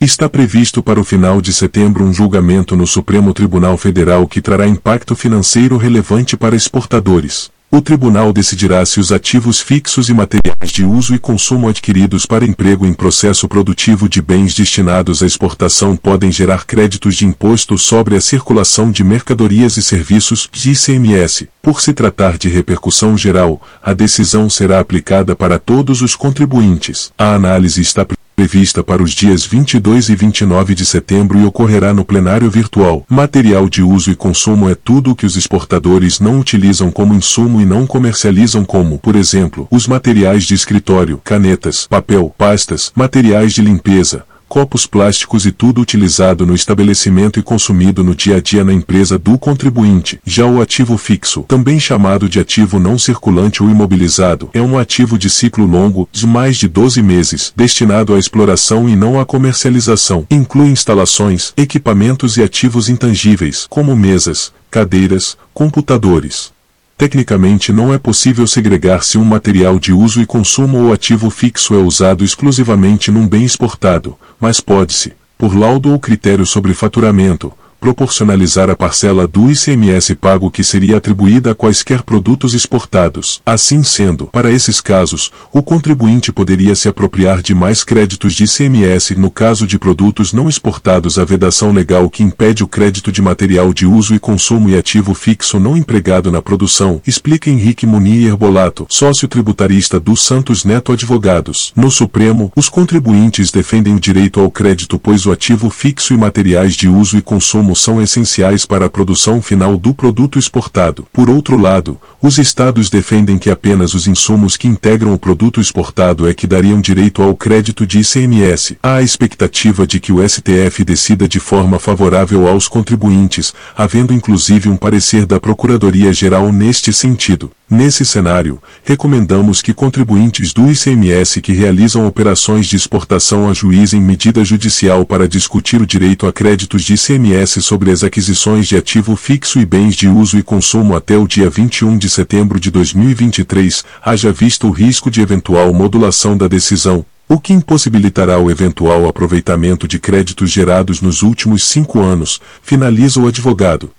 Está previsto para o final de setembro um julgamento no Supremo Tribunal Federal que trará impacto financeiro relevante para exportadores. O tribunal decidirá se os ativos fixos e materiais de uso e consumo adquiridos para emprego em processo produtivo de bens destinados à exportação podem gerar créditos de imposto sobre a circulação de mercadorias e serviços ICMS. Por se tratar de repercussão geral, a decisão será aplicada para todos os contribuintes. A análise está prevista para os dias 22 e 29 de setembro e ocorrerá no plenário virtual. Material de uso e consumo é tudo o que os exportadores não utilizam como insumo e não comercializam como, por exemplo, os materiais de escritório, canetas, papel, pastas, materiais de limpeza, copos plásticos e tudo utilizado no estabelecimento e consumido no dia a dia na empresa do contribuinte. Já o ativo fixo, também chamado de ativo não circulante ou imobilizado, é um ativo de ciclo longo, de mais de 12 meses, destinado à exploração e não à comercialização. Inclui instalações, equipamentos e ativos intangíveis, como mesas, cadeiras, computadores. Tecnicamente não é possível segregar se um material de uso e consumo ou ativo fixo é usado exclusivamente num bem exportado, mas pode-se, por laudo ou critério sobre faturamento, proporcionalizar a parcela do ICMS pago que seria atribuída a quaisquer produtos exportados. Assim sendo, para esses casos, o contribuinte poderia se apropriar de mais créditos de ICMS no caso de produtos não exportados. A vedação legal que impede o crédito de material de uso e consumo e ativo fixo não empregado na produção, explica Henrique Munier Bolato, sócio tributarista do Santos Neto Advogados. No Supremo, os contribuintes defendem o direito ao crédito pois o ativo fixo e materiais de uso e consumo são essenciais para a produção final do produto exportado. Por outro lado, os estados defendem que apenas os insumos que integram o produto exportado é que dariam direito ao crédito de ICMS. Há a expectativa de que o STF decida de forma favorável aos contribuintes, havendo inclusive um parecer da Procuradoria-Geral neste sentido. Nesse cenário, recomendamos que contribuintes do ICMS que realizam operações de exportação ajuizem medida judicial para discutir o direito a créditos de ICMS sobre as aquisições de ativo fixo e bens de uso e consumo até o dia 21 de setembro de 2023, haja visto o risco de eventual modulação da decisão, o que impossibilitará o eventual aproveitamento de créditos gerados nos últimos cinco anos, finaliza o advogado.